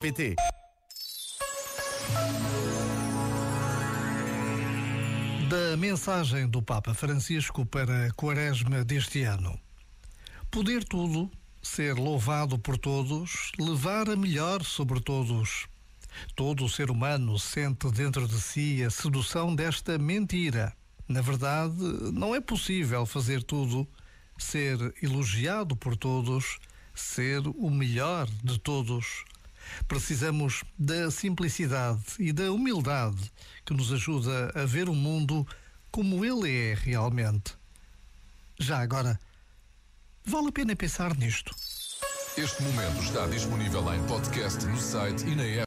PT. Da mensagem do Papa Francisco para a Quaresma deste ano. Poder tudo, ser louvado por todos, levar a melhor sobre todos. Todo ser humano sente dentro de si a sedução desta mentira. Na verdade, não é possível fazer tudo, ser elogiado por todos, ser o melhor de todos Precisamos da simplicidade e da humildade que nos ajuda a ver o mundo como ele é realmente. Já agora, vale a pena pensar nisto. Este momento está disponível em podcast no site e na app.